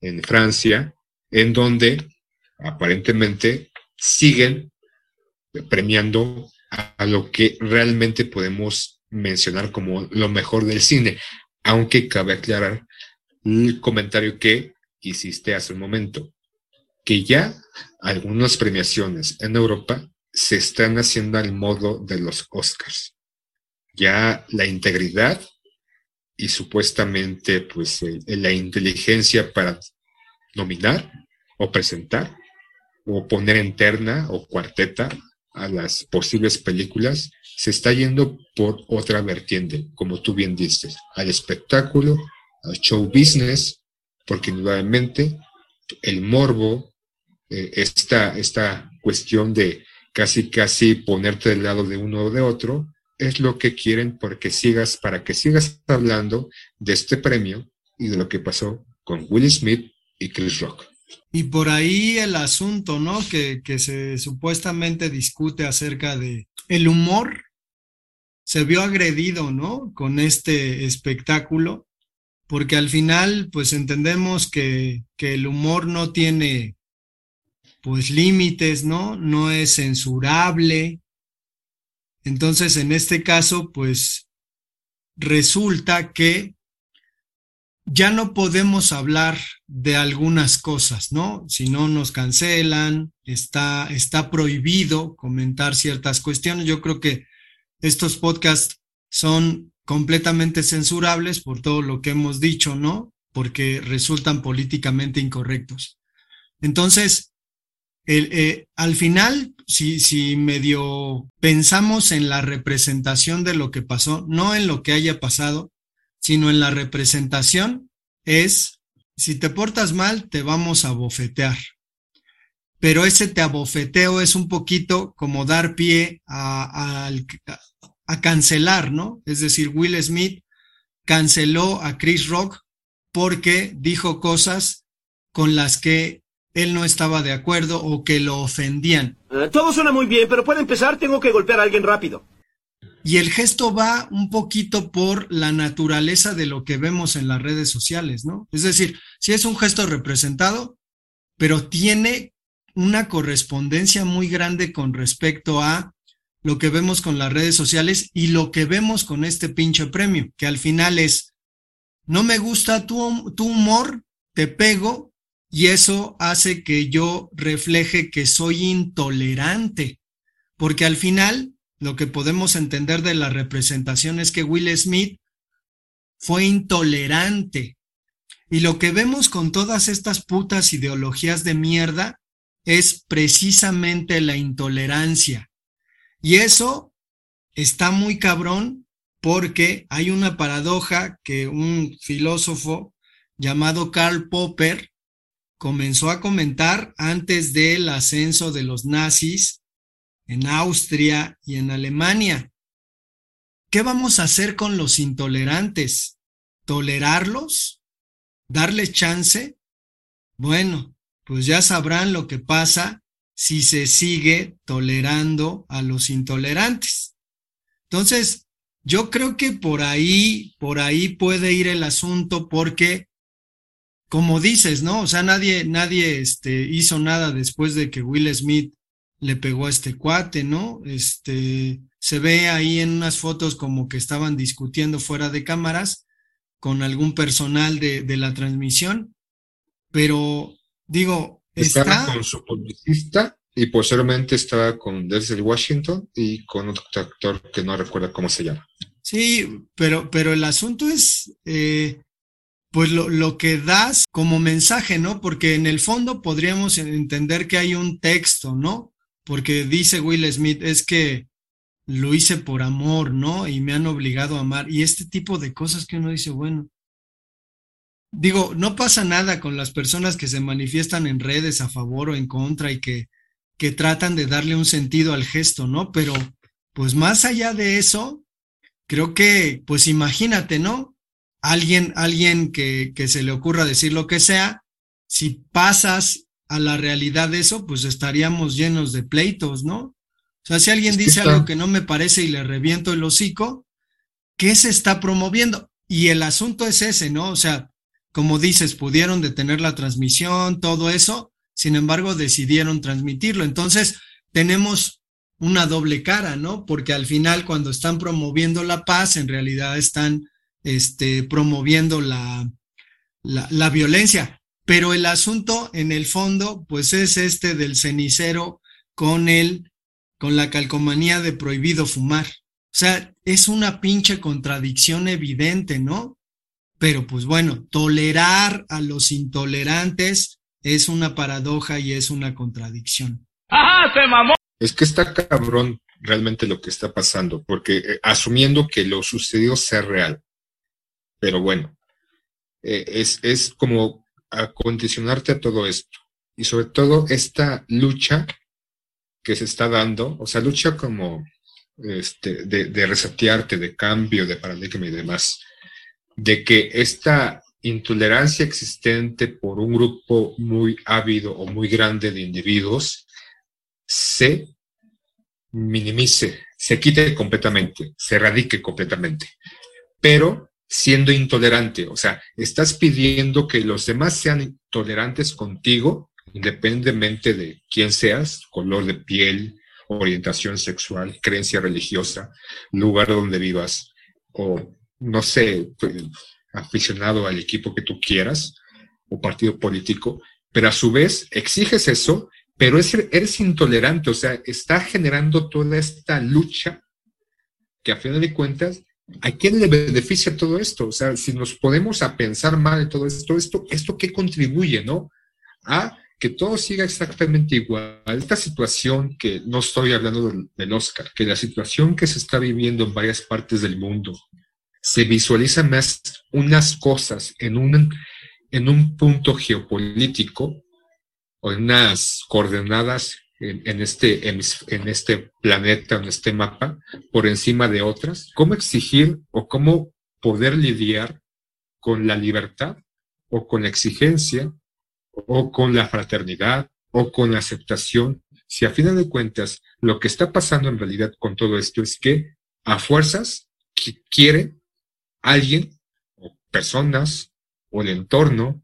en Francia, en donde aparentemente siguen premiando a, lo que realmente podemos mencionar como lo mejor del cine, aunque cabe aclarar el comentario que hiciste hace un momento, que ya algunas premiaciones en Europa se están haciendo al modo de los Oscars ya la integridad y supuestamente pues la inteligencia para nominar o presentar o poner en terna o cuarteta a las posibles películas se está yendo por otra vertiente, como tú bien dices, al espectáculo, al show business, porque indudablemente el morbo, eh, esta, esta cuestión de casi casi ponerte del lado de uno o de otro, es lo que quieren porque sigas, para que sigas hablando de este premio y de lo que pasó con Will Smith y Chris Rock. Y por ahí el asunto, ¿no? Que, que se supuestamente discute acerca de el humor se vio agredido, ¿no? Con este espectáculo, porque al final, pues entendemos que, que el humor no tiene, pues, límites, ¿no? No es censurable, entonces, en este caso, pues resulta que ya no podemos hablar de algunas cosas, ¿no? Si no nos cancelan, está, está prohibido comentar ciertas cuestiones. Yo creo que estos podcasts son completamente censurables por todo lo que hemos dicho, ¿no? Porque resultan políticamente incorrectos. Entonces, eh, al final, si, si medio pensamos en la representación de lo que pasó, no en lo que haya pasado, sino en la representación, es, si te portas mal, te vamos a bofetear. Pero ese te abofeteo es un poquito como dar pie a, a cancelar, ¿no? Es decir, Will Smith canceló a Chris Rock porque dijo cosas con las que él no estaba de acuerdo o que lo ofendían. Uh, todo suena muy bien, pero para empezar tengo que golpear a alguien rápido. Y el gesto va un poquito por la naturaleza de lo que vemos en las redes sociales, ¿no? Es decir, si es un gesto representado, pero tiene una correspondencia muy grande con respecto a lo que vemos con las redes sociales y lo que vemos con este pinche premio, que al final es, no me gusta tu, tu humor, te pego y eso hace que yo refleje que soy intolerante, porque al final lo que podemos entender de la representación es que Will Smith fue intolerante. Y lo que vemos con todas estas putas ideologías de mierda es precisamente la intolerancia. Y eso está muy cabrón porque hay una paradoja que un filósofo llamado Karl Popper comenzó a comentar antes del ascenso de los nazis en Austria y en Alemania. ¿Qué vamos a hacer con los intolerantes? ¿Tolerarlos? ¿Darles chance? Bueno, pues ya sabrán lo que pasa si se sigue tolerando a los intolerantes. Entonces, yo creo que por ahí, por ahí puede ir el asunto porque, como dices, ¿no? O sea, nadie, nadie este, hizo nada después de que Will Smith le pegó a este cuate, ¿no? Este, se ve ahí en unas fotos como que estaban discutiendo fuera de cámaras con algún personal de, de la transmisión, pero digo, estaba está... con su publicista y posteriormente estaba con Denzel Washington y con otro actor que no recuerdo cómo se llama. Sí, pero, pero el asunto es, eh, pues lo, lo, que das como mensaje, ¿no? Porque en el fondo podríamos entender que hay un texto, ¿no? porque dice Will Smith, es que lo hice por amor, ¿no? Y me han obligado a amar. Y este tipo de cosas que uno dice, bueno, digo, no pasa nada con las personas que se manifiestan en redes a favor o en contra y que, que tratan de darle un sentido al gesto, ¿no? Pero, pues más allá de eso, creo que, pues imagínate, ¿no? Alguien, alguien que, que se le ocurra decir lo que sea, si pasas a la realidad de eso, pues estaríamos llenos de pleitos, ¿no? O sea, si alguien dice algo que no me parece y le reviento el hocico, ¿qué se está promoviendo? Y el asunto es ese, ¿no? O sea, como dices, pudieron detener la transmisión, todo eso, sin embargo, decidieron transmitirlo. Entonces, tenemos una doble cara, ¿no? Porque al final, cuando están promoviendo la paz, en realidad están este, promoviendo la, la, la violencia. Pero el asunto en el fondo, pues es este del cenicero con el, con la calcomanía de prohibido fumar. O sea, es una pinche contradicción evidente, ¿no? Pero pues bueno, tolerar a los intolerantes es una paradoja y es una contradicción. ¡Ajá, se mamó! Es que está cabrón realmente lo que está pasando, porque eh, asumiendo que lo sucedido sea real, pero bueno, eh, es, es como acondicionarte a todo esto. Y sobre todo esta lucha que se está dando, o sea, lucha como este, de, de resetearte, de cambio, de paradigma y demás, de que esta intolerancia existente por un grupo muy ávido o muy grande de individuos se minimice, se quite completamente, se erradique completamente. Pero siendo intolerante. O sea, estás pidiendo que los demás sean tolerantes contigo, independientemente de quién seas, color de piel, orientación sexual, creencia religiosa, lugar donde vivas, o no sé, pues, aficionado al equipo que tú quieras, o partido político, pero a su vez exiges eso, pero eres intolerante, o sea, está generando toda esta lucha que a final de cuentas ¿A quién le beneficia todo esto? O sea, si nos podemos a pensar mal en todo esto, esto, esto qué contribuye, ¿no? A que todo siga exactamente igual. Esta situación que no estoy hablando del, del, Oscar, que la situación que se está viviendo en varias partes del mundo, se visualiza más unas cosas en un, en un punto geopolítico o en unas coordenadas en, este, en, este planeta, en este mapa, por encima de otras? ¿Cómo exigir o cómo poder lidiar con la libertad o con la exigencia o con la fraternidad o con la aceptación? Si a final de cuentas lo que está pasando en realidad con todo esto es que a fuerzas que quiere alguien o personas o el entorno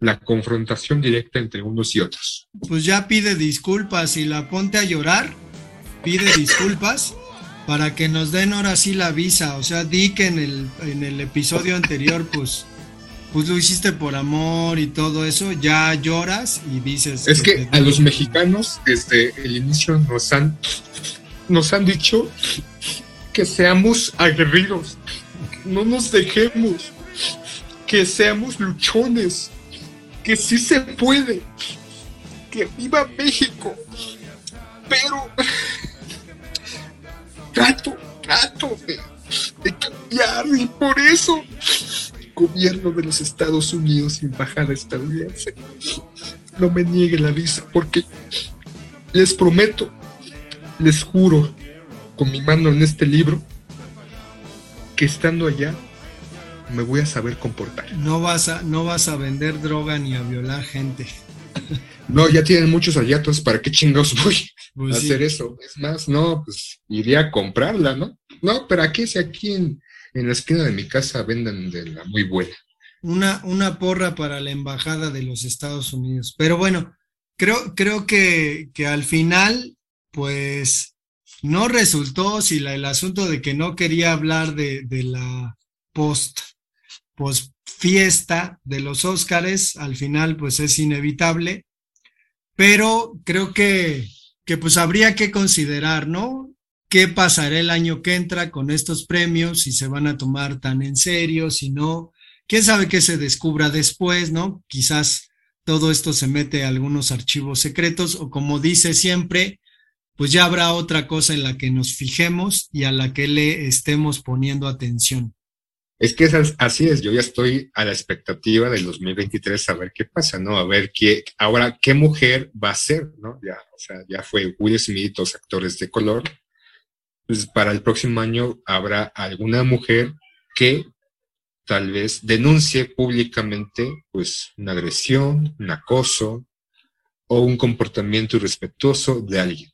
la confrontación directa entre unos y otros. Pues ya pide disculpas y la ponte a llorar, pide disculpas para que nos den ahora sí la visa. O sea, di que en el, en el episodio anterior, pues, pues lo hiciste por amor y todo eso, ya lloras y dices... Es que a los mexicanos desde el inicio nos han, nos han dicho que seamos aguerridos, no nos dejemos, que seamos luchones, que sí se puede, que viva México, pero trato, trato de, de cambiar y por eso gobierno de los Estados Unidos y embajada estadounidense. No me niegue la visa porque les prometo, les juro con mi mano en este libro que estando allá me voy a saber comportar. No vas a, no vas a vender droga ni a violar gente. No, ya tienen muchos entonces ¿para qué chingados voy Pues a sí. hacer eso? Es más, no, pues iría a comprarla, ¿no? No, pero aquí si aquí en, en la esquina de mi casa vendan de la muy buena. Una, una porra para la embajada de los Estados Unidos. Pero bueno, creo, creo que, que al final, pues, no resultó si la, el asunto de que no quería hablar de, de la post, post fiesta de los Óscares, al final, pues es inevitable. Pero creo que, que pues habría que considerar, ¿no? ¿Qué pasará el año que entra con estos premios? Si se van a tomar tan en serio, si no quién sabe qué se descubra después, ¿no? Quizás todo esto se mete a algunos archivos secretos o como dice siempre, pues ya habrá otra cosa en la que nos fijemos y a la que le estemos poniendo atención. Es que es as- así es, yo ya estoy a la expectativa del 2023 a ver qué pasa, ¿no? A ver qué, ahora qué mujer va a ser, ¿no? Ya, o sea, ya fue Will Smith, los actores de color. Pues para el próximo año habrá alguna mujer que tal vez denuncie públicamente, pues, una agresión, un acoso o un comportamiento irrespetuoso de alguien.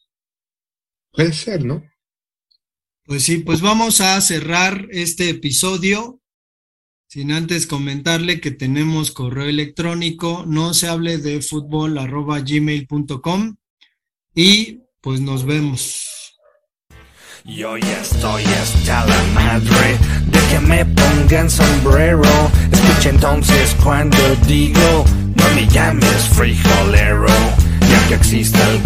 Puede ser, ¿no? Pues sí, pues vamos a cerrar este episodio sin antes comentarle que tenemos correo electrónico no se hable de fútbol arroba gmail.com y pues nos vemos. Yo ya estoy hasta la madre de que me pongan sombrero. Escucha entonces cuando digo, no me llames frijolero. Ya que exista algún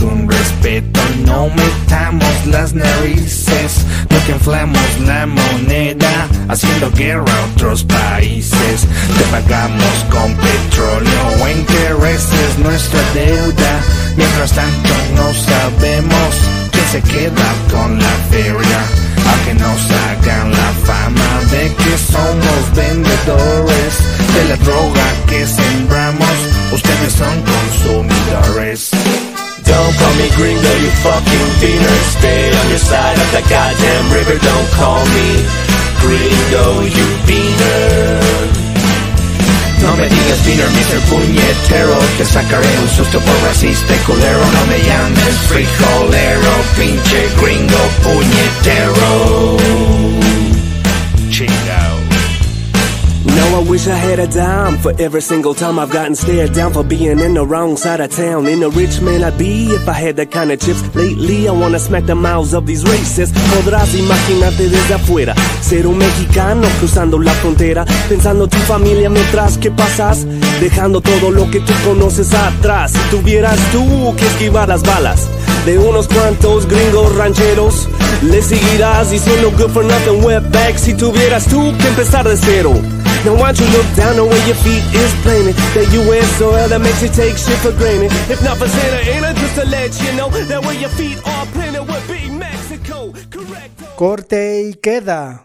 no metamos las narices. No inflamos la moneda, haciendo guerra a otros países. Te pagamos con petróleo o intereses nuestra deuda. Mientras tanto no sabemos quién se queda con la feria. A que nos hagan la fama de que somos vendedores de la droga que sembramos. Ustedes son consumidores. Don't call me gringo, you fucking beaner. Stay on your side of the goddamn river. Don't call me gringo, you beaner. No me digas beaner, Mr. Puñetero Te sacaré un susto por racista y culero No me llames frijolero Pinche gringo puñetero Now I wish I had a dime for every single time I've gotten stared down for being in the wrong side of town. In a rich man I'd be if I had that kind of chips. Lately I wanna smack the mouths of these racists. Podrás imaginarte desde afuera ser un mexicano cruzando la frontera, pensando tu familia mientras que pasas, dejando todo lo que tú conoces atrás. Si tuvieras tú que esquivar las balas de unos cuantos gringos rancheros, le seguirás diciendo good for nothing wetback si tuvieras tú que empezar de cero. Now why don't you look down the way your feet is planted. That US soil that makes you take shit for granted. If not for Santa Ana, just to let you know That where your feet are planted would be Mexico. Correct Corte y queda.